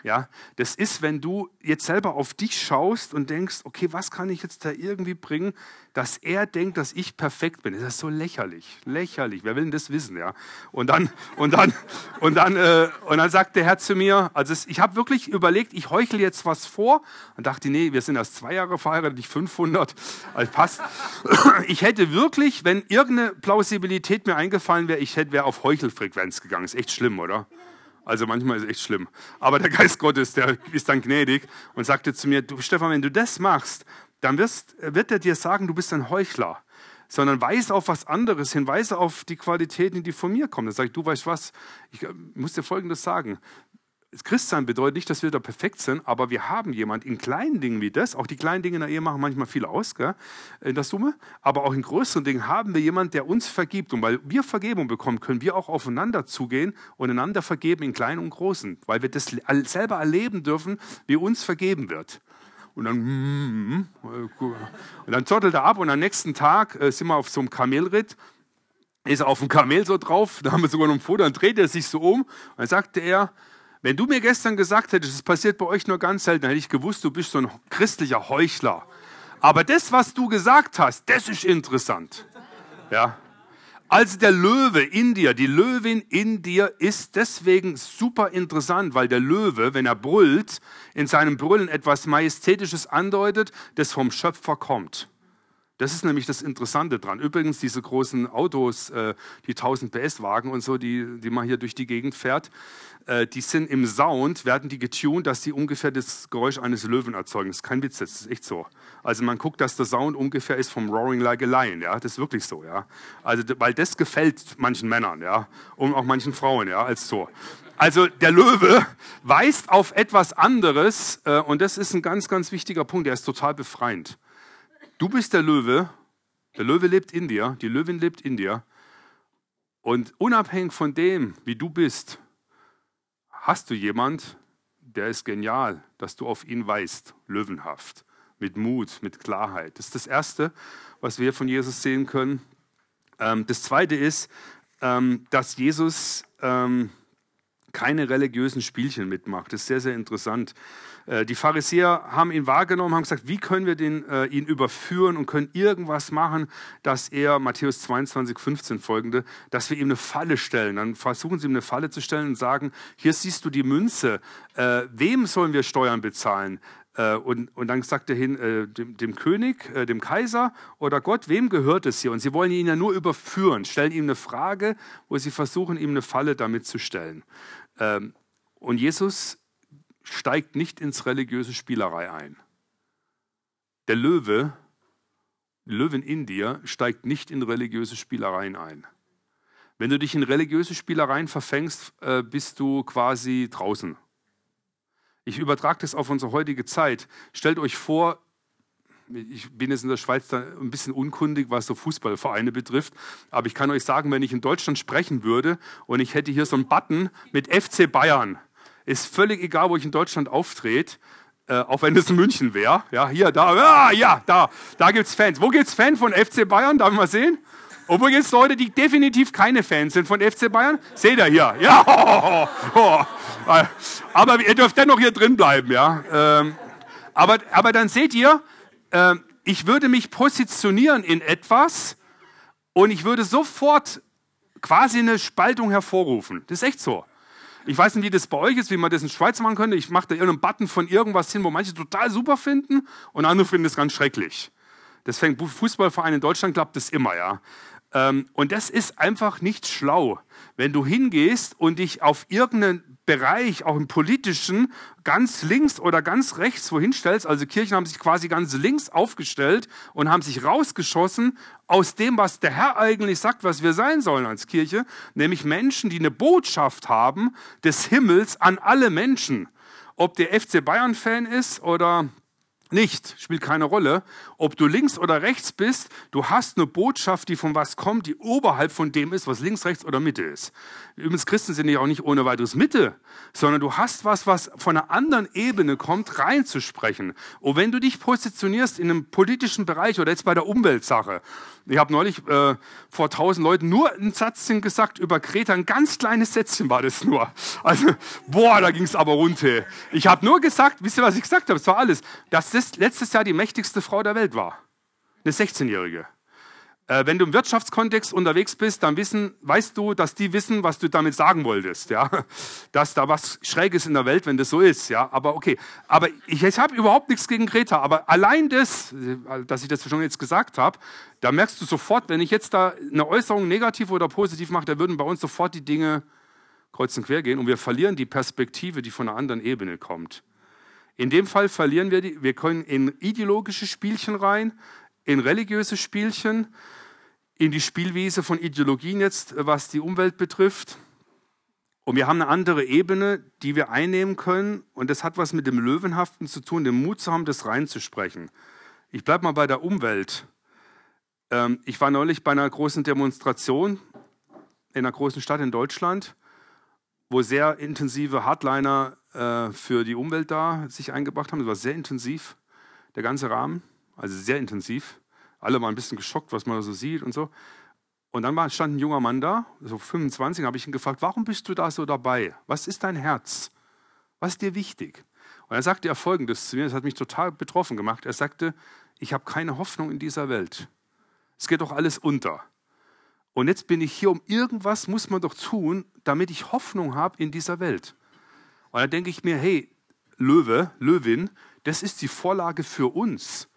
Ja, das ist, wenn du jetzt selber auf dich schaust und denkst, okay, was kann ich jetzt da irgendwie bringen, dass er denkt, dass ich perfekt bin. Das ist so lächerlich, lächerlich. Wer will denn das wissen, ja? Und dann und dann und dann äh, und dann sagt der Herr zu mir, also es, ich habe wirklich überlegt, ich heuchle jetzt was vor und dachte, nee, wir sind erst zwei Jahre verheiratet, nicht 500. Also passt. Ich hätte wirklich, wenn irgendeine Plausibilität mir eingefallen wäre, ich hätte wäre auf Heuchelfrequenz gegangen. Ist echt schlimm, oder? Also manchmal ist es echt schlimm. Aber der Geist Gottes, der ist dann gnädig und sagte zu mir, du Stefan, wenn du das machst, dann wirst, wird er dir sagen, du bist ein Heuchler. Sondern weise auf was anderes hin, weise auf die Qualitäten, die von mir kommen. Dann sage ich, du weißt was, ich muss dir Folgendes sagen. Christsein bedeutet nicht, dass wir da perfekt sind, aber wir haben jemand in kleinen Dingen wie das, auch die kleinen Dinge in der Ehe machen manchmal viel aus, gell, in der Summe, aber auch in größeren Dingen haben wir jemand, der uns vergibt. Und weil wir Vergebung bekommen, können wir auch aufeinander zugehen und einander vergeben in kleinen und großen, weil wir das selber erleben dürfen, wie uns vergeben wird. Und dann, mm, mm, und dann zottelt er ab und am nächsten Tag äh, sind wir auf so einem Kamelritt. Ist auf dem Kamel so drauf, da haben wir sogar noch ein Foto, dann dreht er sich so um. Und dann sagte er, wenn du mir gestern gesagt hättest, es passiert bei euch nur ganz selten, hätte ich gewusst, du bist so ein christlicher Heuchler. Aber das, was du gesagt hast, das ist interessant. Ja. Also der Löwe in dir, die Löwin in dir ist deswegen super interessant, weil der Löwe, wenn er brüllt, in seinem Brüllen etwas Majestätisches andeutet, das vom Schöpfer kommt. Das ist nämlich das Interessante dran. Übrigens, diese großen Autos, äh, die 1000 PS-Wagen und so, die, die man hier durch die Gegend fährt, äh, die sind im Sound, werden die getuned, dass sie ungefähr das Geräusch eines Löwen erzeugen. Das ist kein Witz, das ist echt so. Also man guckt, dass der Sound ungefähr ist vom Roaring Like a Lion, ja, das ist wirklich so, ja. Also, weil das gefällt manchen Männern, ja, und auch manchen Frauen, ja, als so. Also der Löwe weist auf etwas anderes äh, und das ist ein ganz, ganz wichtiger Punkt, der ist total befreiend. Du bist der Löwe, der Löwe lebt in dir, die Löwin lebt in dir. Und unabhängig von dem, wie du bist, hast du jemand, der ist genial, dass du auf ihn weißt, löwenhaft, mit Mut, mit Klarheit. Das ist das Erste, was wir von Jesus sehen können. Ähm, das Zweite ist, ähm, dass Jesus ähm, keine religiösen Spielchen mitmacht. Das ist sehr, sehr interessant. Äh, die Pharisäer haben ihn wahrgenommen, haben gesagt, wie können wir den, äh, ihn überführen und können irgendwas machen, dass er, Matthäus 22, 15 folgende, dass wir ihm eine Falle stellen. Dann versuchen sie ihm eine Falle zu stellen und sagen, hier siehst du die Münze, äh, wem sollen wir Steuern bezahlen? Äh, und, und, dann sagt er hin, äh, dem, dem, König, äh, dem Kaiser oder Gott, wem gehört es hier? Und sie wollen ihn ja nur überführen, stellen ihm eine Frage, wo sie versuchen, ihm eine Falle damit zu stellen. Ähm, und Jesus steigt nicht ins religiöse Spielerei ein. Der Löwe, die Löwin in dir, steigt nicht in religiöse Spielereien ein. Wenn du dich in religiöse Spielereien verfängst, äh, bist du quasi draußen. Ich übertrage das auf unsere heutige Zeit. Stellt euch vor, ich bin jetzt in der Schweiz da ein bisschen unkundig, was so Fußballvereine betrifft, aber ich kann euch sagen, wenn ich in Deutschland sprechen würde und ich hätte hier so einen Button mit FC Bayern, ist völlig egal, wo ich in Deutschland auftrete, äh, auch wenn es München wäre. Ja, hier, da, ja, ja, da, da gibt es Fans. Wo gibt es Fans von FC Bayern? Darf ich mal sehen? Jetzt Leute, die definitiv keine Fans sind von FC Bayern. Seht ihr hier? Ja, oh, aber ihr dürft dennoch hier drin bleiben, ja. Ähm, aber, aber dann seht ihr, äh, ich würde mich positionieren in etwas und ich würde sofort quasi eine Spaltung hervorrufen. Das ist echt so. Ich weiß nicht, wie das bei euch ist, wie man das in Schweiz machen könnte. Ich mache da irgendeinen Button von irgendwas hin, wo manche total super finden und andere finden es ganz schrecklich. Das fängt Fußballverein in Deutschland klappt das immer, ja. Ähm, und das ist einfach nicht schlau, wenn du hingehst und dich auf irgendeinen Bereich, auch im politischen, ganz links oder ganz rechts wohin stellst. Also Kirchen haben sich quasi ganz links aufgestellt und haben sich rausgeschossen aus dem, was der Herr eigentlich sagt, was wir sein sollen als Kirche, nämlich Menschen, die eine Botschaft haben des Himmels an alle Menschen. Ob der FC Bayern-Fan ist oder nicht, spielt keine Rolle. Ob du links oder rechts bist, du hast eine Botschaft, die von was kommt, die oberhalb von dem ist, was links, rechts oder Mitte ist. Übrigens, Christen sind ja auch nicht ohne weiteres Mitte, sondern du hast was, was von einer anderen Ebene kommt, reinzusprechen. Und wenn du dich positionierst in einem politischen Bereich oder jetzt bei der Umweltsache, ich habe neulich äh, vor tausend Leuten nur ein Satzchen gesagt über Kreta, ein ganz kleines Sätzchen war das nur. Also, boah, da ging es aber runter. Ich habe nur gesagt, wisst ihr, was ich gesagt habe? Das war alles, dass das letztes Jahr die mächtigste Frau der Welt war. Eine 16-Jährige. Äh, wenn du im Wirtschaftskontext unterwegs bist, dann wissen, weißt du, dass die wissen, was du damit sagen wolltest. Ja? Dass da was Schräges in der Welt, wenn das so ist. Ja? Aber okay. Aber ich, ich habe überhaupt nichts gegen Greta. Aber allein das, dass ich das schon jetzt gesagt habe, da merkst du sofort, wenn ich jetzt da eine Äußerung negativ oder positiv mache, da würden bei uns sofort die Dinge kreuz und quer gehen und wir verlieren die Perspektive, die von einer anderen Ebene kommt. In dem Fall verlieren wir die, wir können in ideologische Spielchen rein, in religiöse Spielchen, in die Spielwiese von Ideologien jetzt, was die Umwelt betrifft. Und wir haben eine andere Ebene, die wir einnehmen können. Und das hat was mit dem Löwenhaften zu tun, den Mut zu haben, das reinzusprechen. Ich bleibe mal bei der Umwelt. Ähm, ich war neulich bei einer großen Demonstration in einer großen Stadt in Deutschland, wo sehr intensive Hardliner äh, für die Umwelt da sich eingebracht haben. Das war sehr intensiv, der ganze Rahmen, also sehr intensiv. Alle waren ein bisschen geschockt, was man da so sieht und so. Und dann war, stand ein junger Mann da, so 25, habe ich ihn gefragt, warum bist du da so dabei? Was ist dein Herz? Was ist dir wichtig? Und dann sagte er Folgendes zu mir, das hat mich total betroffen gemacht. Er sagte, ich habe keine Hoffnung in dieser Welt. Es geht doch alles unter. Und jetzt bin ich hier, um irgendwas muss man doch tun, damit ich Hoffnung habe in dieser Welt. Und da denke ich mir, hey, Löwe, Löwin, das ist die Vorlage für uns.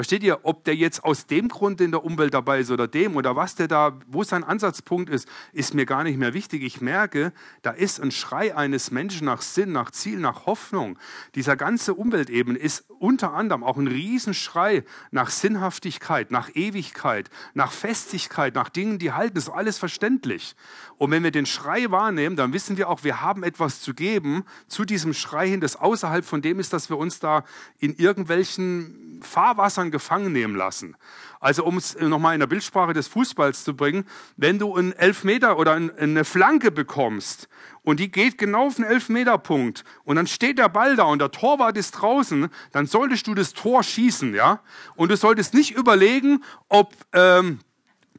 Versteht ihr, ob der jetzt aus dem Grund in der Umwelt dabei ist oder dem oder was der da, wo sein Ansatzpunkt ist, ist mir gar nicht mehr wichtig. Ich merke, da ist ein Schrei eines Menschen nach Sinn, nach Ziel, nach Hoffnung. Dieser ganze Umweltebene ist unter anderem auch ein Riesenschrei nach Sinnhaftigkeit, nach Ewigkeit, nach Festigkeit, nach Dingen, die halten. Das ist alles verständlich. Und wenn wir den Schrei wahrnehmen, dann wissen wir auch, wir haben etwas zu geben zu diesem Schrei hin, das außerhalb von dem ist, dass wir uns da in irgendwelchen Fahrwassern gefangen nehmen lassen. Also um es nochmal in der Bildsprache des Fußballs zu bringen, wenn du einen Elfmeter oder eine Flanke bekommst und die geht genau auf den Elfmeterpunkt und dann steht der Ball da und der Torwart ist draußen, dann solltest du das Tor schießen, ja? Und du solltest nicht überlegen, ob ähm,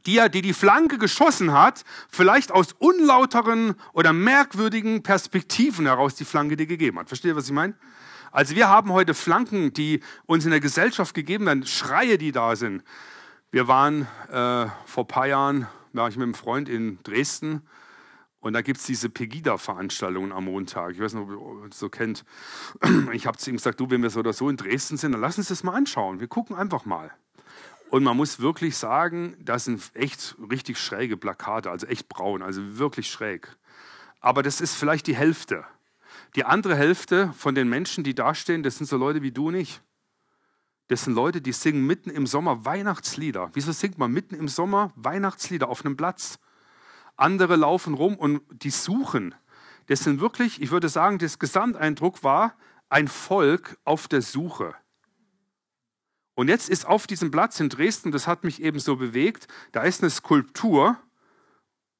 die, die die Flanke geschossen hat, vielleicht aus unlauteren oder merkwürdigen Perspektiven heraus die Flanke dir gegeben hat. Versteht ihr, was ich meine? Also wir haben heute Flanken, die uns in der Gesellschaft gegeben werden, Schreie, die da sind. Wir waren äh, vor ein paar Jahren, war ich mit einem Freund in Dresden und da gibt es diese Pegida-Veranstaltungen am Montag. Ich weiß nicht, ob ihr das so kennt. Ich habe zu ihm gesagt, du, wenn wir so oder so in Dresden sind, dann lass uns das mal anschauen. Wir gucken einfach mal. Und man muss wirklich sagen, das sind echt richtig schräge Plakate, also echt braun, also wirklich schräg. Aber das ist vielleicht die Hälfte. Die andere Hälfte von den Menschen, die dastehen, das sind so Leute wie du und ich. Das sind Leute, die singen mitten im Sommer Weihnachtslieder. Wieso singt man mitten im Sommer Weihnachtslieder auf einem Platz? Andere laufen rum und die suchen. Das sind wirklich, ich würde sagen, das Gesamteindruck war ein Volk auf der Suche. Und jetzt ist auf diesem Platz in Dresden, das hat mich eben so bewegt, da ist eine Skulptur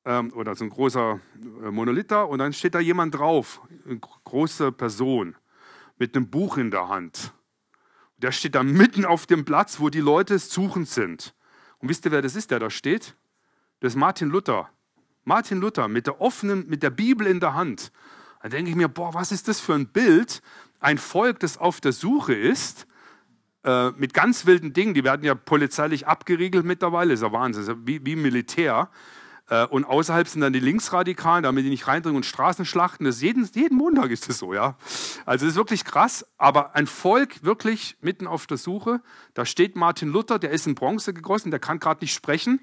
ähm, oder so ein großer äh, Monolith da und dann steht da jemand drauf, eine große Person mit einem Buch in der Hand. Der steht da mitten auf dem Platz, wo die Leute suchend sind. Und wisst ihr, wer das ist, der da steht? Das ist Martin Luther. Martin Luther mit der offenen, mit der Bibel in der Hand. Da denke ich mir, boah, was ist das für ein Bild? Ein Volk, das auf der Suche ist, äh, mit ganz wilden Dingen. Die werden ja polizeilich abgeriegelt mittlerweile, ist ja Wahnsinn, wie, wie Militär. Äh, und außerhalb sind dann die Linksradikalen, damit die nicht reindringen und Straßen schlachten. Das jeden, jeden Montag ist das so, ja. Also das ist wirklich krass. Aber ein Volk wirklich mitten auf der Suche. Da steht Martin Luther, der ist in Bronze gegossen, der kann gerade nicht sprechen,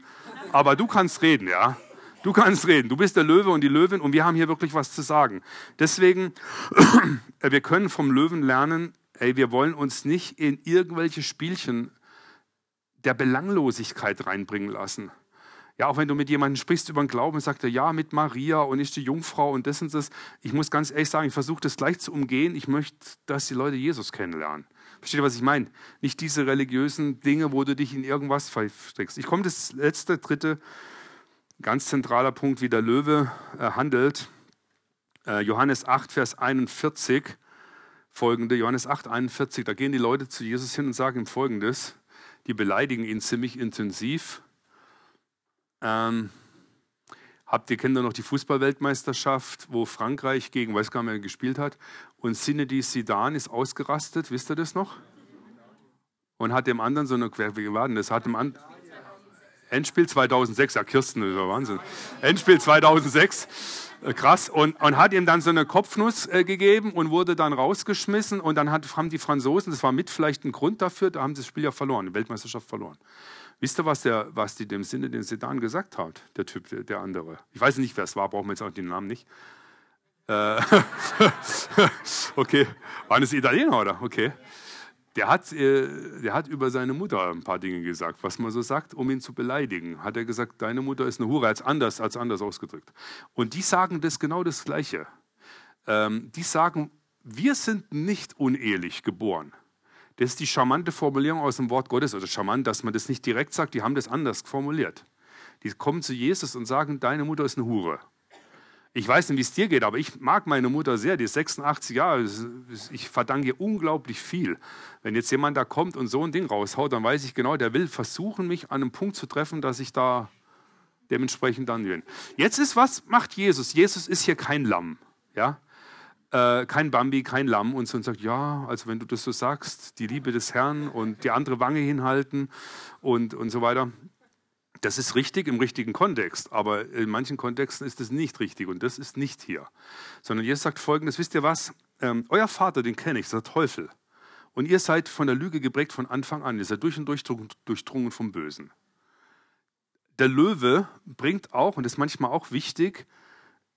aber du kannst reden, ja. Du kannst reden. Du bist der Löwe und die Löwin und wir haben hier wirklich was zu sagen. Deswegen, wir können vom Löwen lernen, ey, wir wollen uns nicht in irgendwelche Spielchen der Belanglosigkeit reinbringen lassen. Ja, auch wenn du mit jemandem sprichst über den Glauben, sagt er, ja, mit Maria und ist die Jungfrau und das und das. Ich muss ganz ehrlich sagen, ich versuche das gleich zu umgehen. Ich möchte, dass die Leute Jesus kennenlernen. Versteht ihr, was ich meine? Nicht diese religiösen Dinge, wo du dich in irgendwas versteckst. Ich komme das letzte, dritte, ganz zentraler Punkt, wie der Löwe äh, handelt. Äh, Johannes 8, Vers 41, folgende. Johannes 8, 41, da gehen die Leute zu Jesus hin und sagen ihm folgendes. Die beleidigen ihn ziemlich intensiv. Ähm, habt ihr Kinder noch die Fußballweltmeisterschaft, wo Frankreich gegen, weiß gar nicht mehr, gespielt hat und Zinedine Zidane ist ausgerastet, wisst ihr das noch? Und hat dem anderen so eine, wie war das? Hat dem anderen, Endspiel 2006, ja Kirsten, das ja Wahnsinn. Endspiel 2006, äh, krass. Und, und hat ihm dann so eine Kopfnuss äh, gegeben und wurde dann rausgeschmissen. Und dann hat, haben die Franzosen, das war mit vielleicht ein Grund dafür, da haben sie das Spiel ja verloren, die Weltmeisterschaft verloren. Wisst ihr, was, der, was die dem Sinne den Sedan gesagt hat, der Typ, der, der andere? Ich weiß nicht, wer es war, brauchen wir jetzt auch den Namen nicht. Äh, okay, waren es Italiener oder? Okay. Der hat, äh, der hat über seine Mutter ein paar Dinge gesagt, was man so sagt, um ihn zu beleidigen. Hat er gesagt, deine Mutter ist eine Hure, als anders, als anders ausgedrückt. Und die sagen das genau das Gleiche. Ähm, die sagen, wir sind nicht unehelich geboren. Das ist die charmante Formulierung aus dem Wort Gottes, oder charmant, dass man das nicht direkt sagt, die haben das anders formuliert. Die kommen zu Jesus und sagen, deine Mutter ist eine Hure. Ich weiß nicht, wie es dir geht, aber ich mag meine Mutter sehr, die ist 86 Jahre. Ich verdanke ihr unglaublich viel. Wenn jetzt jemand da kommt und so ein Ding raushaut, dann weiß ich genau, der will versuchen, mich an einem Punkt zu treffen, dass ich da dementsprechend dann gehen. Jetzt ist was macht Jesus? Jesus ist hier kein Lamm, ja, äh, kein Bambi, kein Lamm und so und sagt, ja, also wenn du das so sagst, die Liebe des Herrn und die andere Wange hinhalten und, und so weiter. Das ist richtig im richtigen Kontext, aber in manchen Kontexten ist es nicht richtig und das ist nicht hier. Sondern Jesus sagt folgendes, wisst ihr was? Ähm, euer Vater, den kenne ich, der Teufel. Und ihr seid von der Lüge geprägt von Anfang an. Ihr seid durch und durch durchdrungen vom Bösen. Der Löwe bringt auch, und das ist manchmal auch wichtig,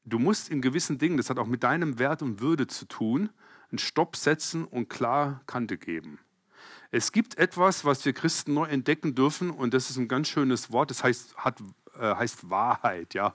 du musst in gewissen Dingen, das hat auch mit deinem Wert und Würde zu tun, einen Stopp setzen und klar Kante geben. Es gibt etwas, was wir Christen neu entdecken dürfen, und das ist ein ganz schönes Wort, das heißt, hat, äh, heißt Wahrheit, ja.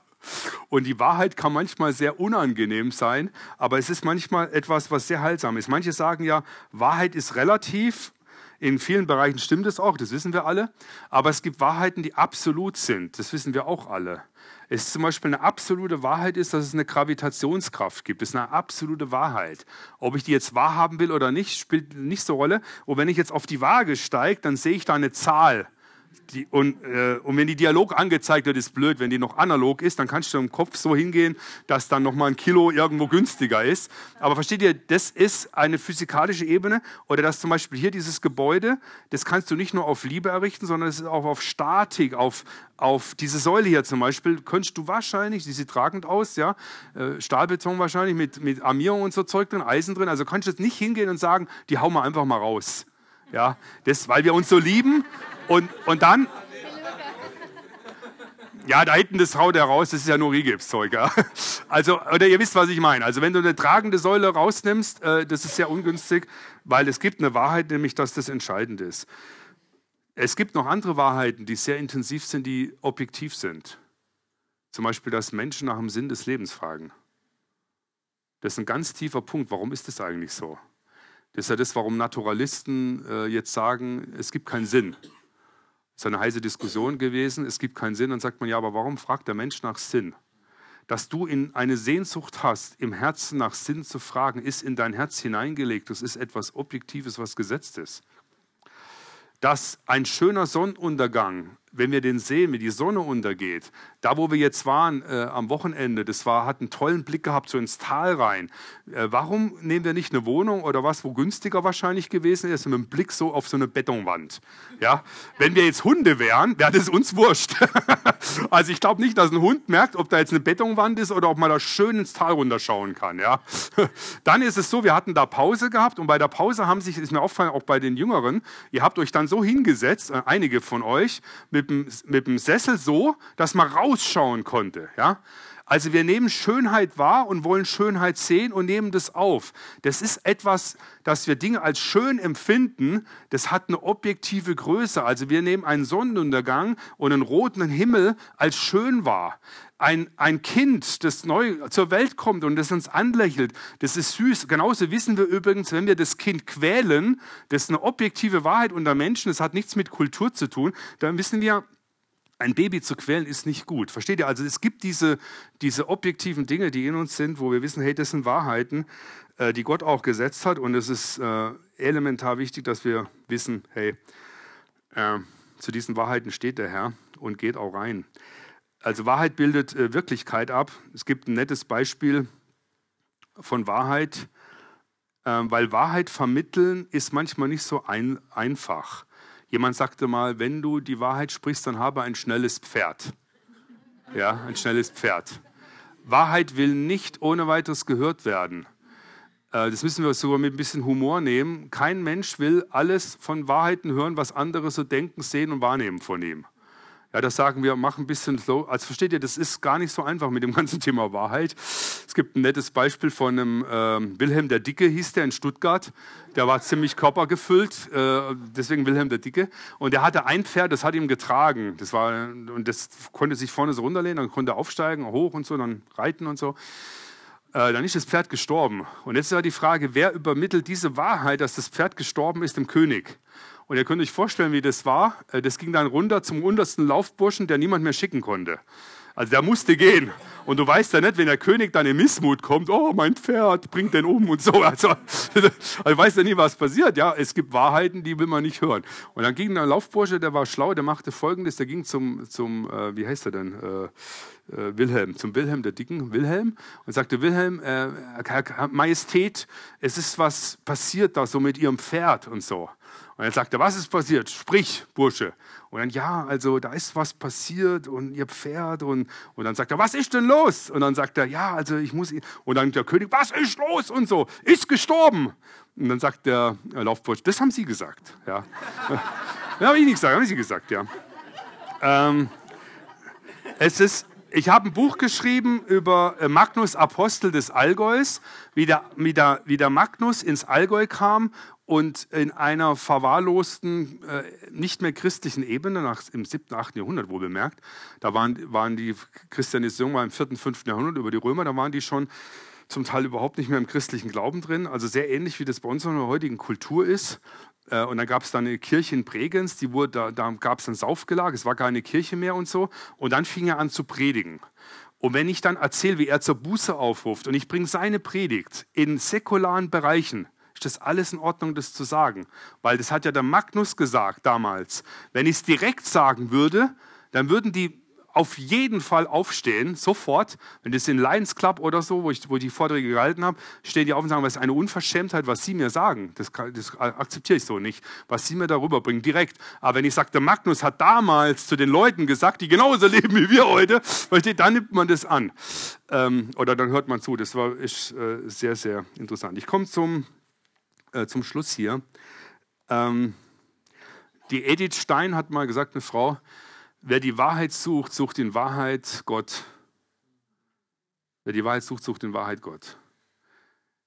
Und die Wahrheit kann manchmal sehr unangenehm sein, aber es ist manchmal etwas, was sehr heilsam ist. Manche sagen ja, Wahrheit ist relativ. In vielen Bereichen stimmt es auch, das wissen wir alle. Aber es gibt Wahrheiten, die absolut sind. Das wissen wir auch alle. Es ist zum Beispiel eine absolute Wahrheit ist, dass es eine Gravitationskraft gibt. Das ist eine absolute Wahrheit. Ob ich die jetzt wahrhaben will oder nicht, spielt nicht so Rolle. Und wenn ich jetzt auf die Waage steige, dann sehe ich da eine Zahl. Die, und, äh, und, wenn die Dialog angezeigt wird, ist blöd. Wenn die noch analog ist, dann kannst du im Kopf so hingehen, dass dann noch mal ein Kilo irgendwo günstiger ist. Aber versteht ihr, das ist eine physikalische Ebene. Oder dass zum Beispiel hier dieses Gebäude, das kannst du nicht nur auf Liebe errichten, sondern es ist auch auf Statik, auf, auf diese Säule hier zum Beispiel, könntest du wahrscheinlich, die sieht tragend aus, ja, äh, Stahlbeton wahrscheinlich mit, mit Armierung und so Zeug drin, Eisen drin. Also kannst du jetzt nicht hingehen und sagen, die hauen wir einfach mal raus. Ja, das, weil wir uns so lieben. Und, und dann, ja, da hinten das haut er raus, das ist ja nur Rigipszeug. Ja. Also, oder ihr wisst, was ich meine. Also, wenn du eine tragende Säule rausnimmst, äh, das ist sehr ungünstig, weil es gibt eine Wahrheit, nämlich, dass das entscheidend ist. Es gibt noch andere Wahrheiten, die sehr intensiv sind, die objektiv sind. Zum Beispiel, dass Menschen nach dem Sinn des Lebens fragen. Das ist ein ganz tiefer Punkt. Warum ist das eigentlich so? Das ist ja das, warum Naturalisten äh, jetzt sagen, es gibt keinen Sinn. Das ist eine heiße Diskussion gewesen, es gibt keinen Sinn. Dann sagt man, ja, aber warum fragt der Mensch nach Sinn? Dass du in eine Sehnsucht hast, im Herzen nach Sinn zu fragen, ist in dein Herz hineingelegt. Das ist etwas Objektives, was gesetzt ist. Dass ein schöner Sonnenuntergang wenn wir den sehen, wie die Sonne untergeht, da wo wir jetzt waren äh, am Wochenende, das war, hat einen tollen Blick gehabt so ins Tal rein. Äh, warum nehmen wir nicht eine Wohnung oder was, wo günstiger wahrscheinlich gewesen ist, mit einem Blick so auf so eine Betonwand? Ja? Wenn wir jetzt Hunde wären, wäre das uns wurscht. also ich glaube nicht, dass ein Hund merkt, ob da jetzt eine Betonwand ist oder ob man da schön ins Tal runterschauen kann. Ja? Dann ist es so, wir hatten da Pause gehabt und bei der Pause haben sich, ist mir aufgefallen, auch bei den Jüngeren, ihr habt euch dann so hingesetzt, äh, einige von euch, mit mit dem Sessel so, dass man rausschauen konnte. Ja? Also wir nehmen Schönheit wahr und wollen Schönheit sehen und nehmen das auf. Das ist etwas, dass wir Dinge als schön empfinden, das hat eine objektive Größe. Also wir nehmen einen Sonnenuntergang und einen roten Himmel als schön wahr. Ein, ein Kind, das neu zur Welt kommt und das uns anlächelt, das ist süß. Genauso wissen wir übrigens, wenn wir das Kind quälen, das ist eine objektive Wahrheit unter Menschen, das hat nichts mit Kultur zu tun, dann wissen wir, ein Baby zu quälen ist nicht gut. Versteht ihr? Also es gibt diese, diese objektiven Dinge, die in uns sind, wo wir wissen, hey, das sind Wahrheiten, äh, die Gott auch gesetzt hat. Und es ist äh, elementar wichtig, dass wir wissen, hey, äh, zu diesen Wahrheiten steht der Herr und geht auch rein. Also Wahrheit bildet äh, Wirklichkeit ab. Es gibt ein nettes Beispiel von Wahrheit, ähm, weil Wahrheit vermitteln ist manchmal nicht so ein, einfach. Jemand sagte mal, wenn du die Wahrheit sprichst, dann habe ein schnelles Pferd. Ja, ein schnelles Pferd. Wahrheit will nicht ohne weiteres gehört werden. Äh, das müssen wir sogar mit ein bisschen Humor nehmen. Kein Mensch will alles von Wahrheiten hören, was andere so denken, sehen und wahrnehmen von ihm. Ja, das sagen wir, mach ein bisschen slow. Also versteht ihr, das ist gar nicht so einfach mit dem ganzen Thema Wahrheit. Es gibt ein nettes Beispiel von einem äh, Wilhelm der Dicke, hieß der in Stuttgart. Der war ziemlich körpergefüllt, äh, deswegen Wilhelm der Dicke. Und der hatte ein Pferd, das hat ihm getragen. Das war, und das konnte sich vorne so runterlehnen, dann konnte er aufsteigen, hoch und so, dann reiten und so. Äh, dann ist das Pferd gestorben. Und jetzt ist ja die Frage, wer übermittelt diese Wahrheit, dass das Pferd gestorben ist, dem König? Und ihr könnt euch vorstellen, wie das war. Äh, das ging dann runter zum untersten Laufburschen, der niemand mehr schicken konnte. Also der musste gehen. Und du weißt ja nicht, wenn der König dann in Missmut kommt, oh, mein Pferd, bringt den um und so. Also, also weiß ja nie, was passiert. Ja, es gibt Wahrheiten, die will man nicht hören. Und dann ging der Laufbursche, der war schlau, der machte Folgendes, der ging zum, zum äh, wie heißt er denn, äh, äh, Wilhelm, zum Wilhelm, der Dicken, Wilhelm, und sagte, Wilhelm, äh, Majestät, es ist was passiert da so mit Ihrem Pferd und so. Und er sagte, was ist passiert? Sprich, Bursche. Und dann, ja, also da ist was passiert und ihr Pferd. Und, und dann sagt er, was ist denn los? Und dann sagt er, ja, also ich muss. Und dann der König, was ist los? Und so, ist gestorben. Und dann sagt der Laufbursch, das haben Sie gesagt. Ja, ja habe ich nicht gesagt, haben Sie gesagt, ja. Ähm, es ist, ich habe ein Buch geschrieben über äh, Magnus Apostel des Allgäus, wie der, wie, der, wie der Magnus ins Allgäu kam und in einer verwahrlosten, äh, nicht mehr christlichen Ebene, nach, im 7., 8. Jahrhundert wohl bemerkt, da waren, waren die Christianisierung war im 4., 5. Jahrhundert über die Römer, da waren die schon zum Teil überhaupt nicht mehr im christlichen Glauben drin, also sehr ähnlich wie das bei uns in der heutigen Kultur ist. Äh, und dann gab es da eine Kirche in Bregenz, die wurde, da, da gab es ein Saufgelag, es war keine Kirche mehr und so. Und dann fing er an zu predigen. Und wenn ich dann erzähle, wie er zur Buße aufruft und ich bringe seine Predigt in säkularen Bereichen, ist das alles in Ordnung, das zu sagen. Weil das hat ja der Magnus gesagt damals. Wenn ich es direkt sagen würde, dann würden die auf jeden Fall aufstehen, sofort. Wenn das in Lions Club oder so, wo ich, wo die Vorträge gehalten habe, stehen die auf und sagen, was ist eine Unverschämtheit, was Sie mir sagen. Das, das akzeptiere ich so nicht. Was Sie mir darüber bringen, direkt. Aber wenn ich sage, der Magnus hat damals zu den Leuten gesagt, die genauso leben wie wir heute, dann nimmt man das an. Ähm, oder dann hört man zu. Das war ist, äh, sehr, sehr interessant. Ich komme zum, äh, zum Schluss hier. Ähm, die Edith Stein hat mal gesagt, eine Frau, Wer die Wahrheit sucht, sucht in Wahrheit Gott. Wer die Wahrheit sucht, sucht in Wahrheit Gott.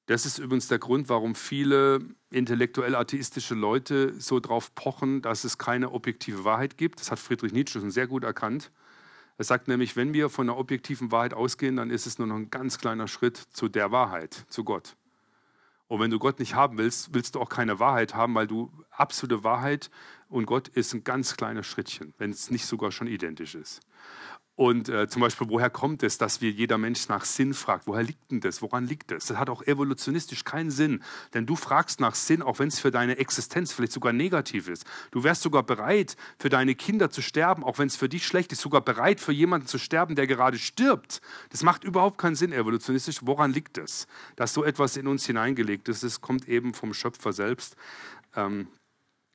Das ist übrigens der Grund, warum viele intellektuell atheistische Leute so drauf pochen, dass es keine objektive Wahrheit gibt. Das hat Friedrich Nietzsche schon sehr gut erkannt. Er sagt nämlich, wenn wir von einer objektiven Wahrheit ausgehen, dann ist es nur noch ein ganz kleiner Schritt zu der Wahrheit, zu Gott. Und wenn du Gott nicht haben willst, willst du auch keine Wahrheit haben, weil du absolute Wahrheit und Gott ist ein ganz kleines Schrittchen, wenn es nicht sogar schon identisch ist. Und äh, zum Beispiel, woher kommt es, dass wir jeder Mensch nach Sinn fragt? Woher liegt denn das? Woran liegt das? Das hat auch evolutionistisch keinen Sinn. Denn du fragst nach Sinn, auch wenn es für deine Existenz vielleicht sogar negativ ist. Du wärst sogar bereit, für deine Kinder zu sterben, auch wenn es für dich schlecht ist. Sogar bereit, für jemanden zu sterben, der gerade stirbt. Das macht überhaupt keinen Sinn evolutionistisch. Woran liegt das? Dass so etwas in uns hineingelegt ist, das kommt eben vom Schöpfer selbst. Ähm,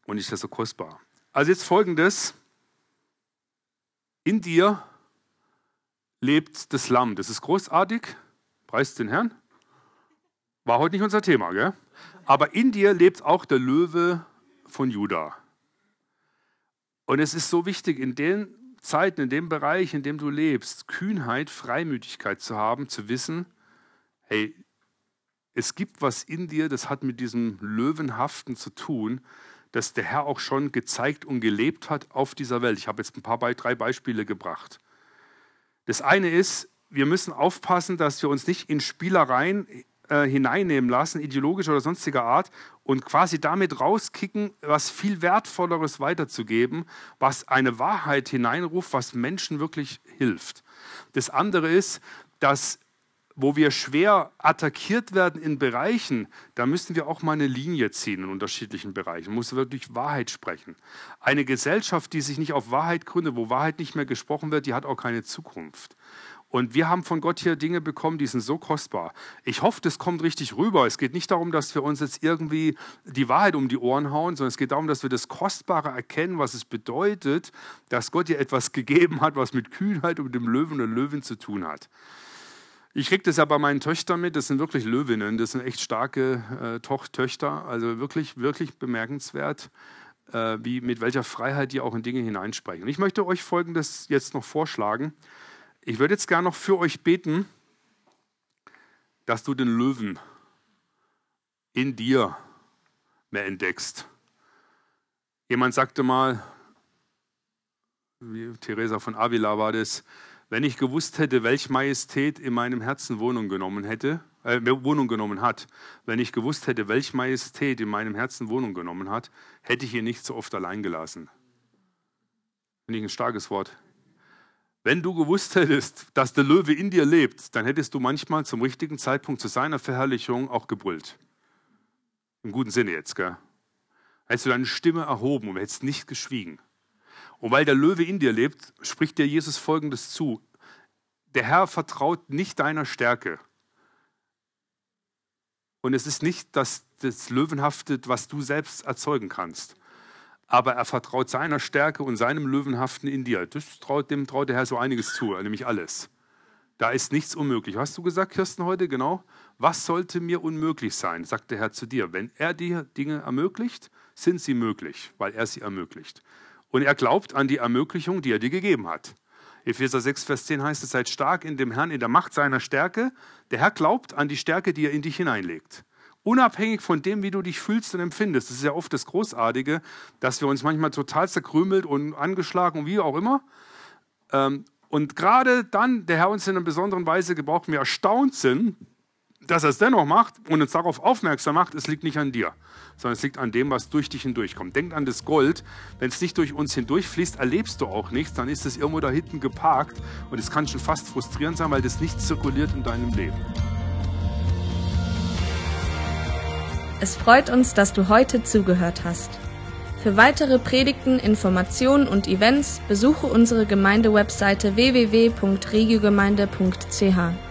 und ist das so kostbar. Also jetzt folgendes. In dir lebt das Lamm. Das ist großartig. Preist den Herrn. War heute nicht unser Thema, gell? Aber in dir lebt auch der Löwe von Juda. Und es ist so wichtig, in den Zeiten, in dem Bereich, in dem du lebst, Kühnheit, Freimütigkeit zu haben, zu wissen, hey, es gibt was in dir, das hat mit diesem Löwenhaften zu tun, das der Herr auch schon gezeigt und gelebt hat auf dieser Welt. Ich habe jetzt ein paar drei Beispiele gebracht. Das eine ist, wir müssen aufpassen, dass wir uns nicht in Spielereien äh, hineinnehmen lassen, ideologischer oder sonstiger Art, und quasi damit rauskicken, was viel Wertvolleres weiterzugeben, was eine Wahrheit hineinruft, was Menschen wirklich hilft. Das andere ist, dass wo wir schwer attackiert werden in Bereichen, da müssen wir auch mal eine Linie ziehen in unterschiedlichen Bereichen. Muss wirklich Wahrheit sprechen. Eine Gesellschaft, die sich nicht auf Wahrheit gründet, wo Wahrheit nicht mehr gesprochen wird, die hat auch keine Zukunft. Und wir haben von Gott hier Dinge bekommen, die sind so kostbar. Ich hoffe, das kommt richtig rüber. Es geht nicht darum, dass wir uns jetzt irgendwie die Wahrheit um die Ohren hauen, sondern es geht darum, dass wir das Kostbare erkennen, was es bedeutet, dass Gott dir etwas gegeben hat, was mit Kühnheit und dem Löwen und Löwin zu tun hat. Ich kriege das ja bei meinen Töchtern mit, das sind wirklich Löwinnen, das sind echt starke äh, Töchter, also wirklich, wirklich bemerkenswert, äh, wie, mit welcher Freiheit die auch in Dinge hineinsprechen. Ich möchte euch Folgendes jetzt noch vorschlagen. Ich würde jetzt gerne noch für euch beten, dass du den Löwen in dir mehr entdeckst. Jemand sagte mal, wie Teresa von Avila war das, wenn ich gewusst hätte, welch Majestät in meinem Herzen Wohnung genommen hätte, äh, Wohnung genommen hat, wenn ich gewusst hätte, welch Majestät in meinem Herzen Wohnung genommen hat, hätte ich ihn nicht so oft allein gelassen. Finde ich ein starkes Wort. Wenn du gewusst hättest, dass der Löwe in dir lebt, dann hättest du manchmal zum richtigen Zeitpunkt zu seiner Verherrlichung auch gebrüllt. Im guten Sinne jetzt, gell? Hättest du deine Stimme erhoben und hättest nicht geschwiegen. Und weil der Löwe in dir lebt, spricht dir Jesus Folgendes zu. Der Herr vertraut nicht deiner Stärke. Und es ist nicht das, das Löwenhafte, was du selbst erzeugen kannst aber er vertraut seiner Stärke und seinem Löwenhaften in dir. Traut, dem traut der Herr so einiges zu, nämlich alles. Da ist nichts unmöglich. Hast du gesagt, Kirsten, heute? Genau. Was sollte mir unmöglich sein, sagt der Herr zu dir. Wenn er dir Dinge ermöglicht, sind sie möglich, weil er sie ermöglicht. Und er glaubt an die Ermöglichung, die er dir gegeben hat. Epheser 6, Vers 10 heißt es, seid stark in dem Herrn, in der Macht seiner Stärke. Der Herr glaubt an die Stärke, die er in dich hineinlegt unabhängig von dem, wie du dich fühlst und empfindest. Das ist ja oft das Großartige, dass wir uns manchmal total zerkrümelt und angeschlagen und wie auch immer. Ähm, und gerade dann der Herr uns in einer besonderen Weise gebraucht, wir erstaunt sind, dass er es dennoch macht und uns darauf aufmerksam macht, es liegt nicht an dir, sondern es liegt an dem, was durch dich hindurchkommt. Denk an das Gold. Wenn es nicht durch uns hindurchfließt, erlebst du auch nichts, dann ist es irgendwo da hinten geparkt und es kann schon fast frustrierend sein, weil das nicht zirkuliert in deinem Leben. Es freut uns, dass du heute zugehört hast. Für weitere Predigten, Informationen und Events besuche unsere Gemeindewebseite www.regiogemeinde.ch.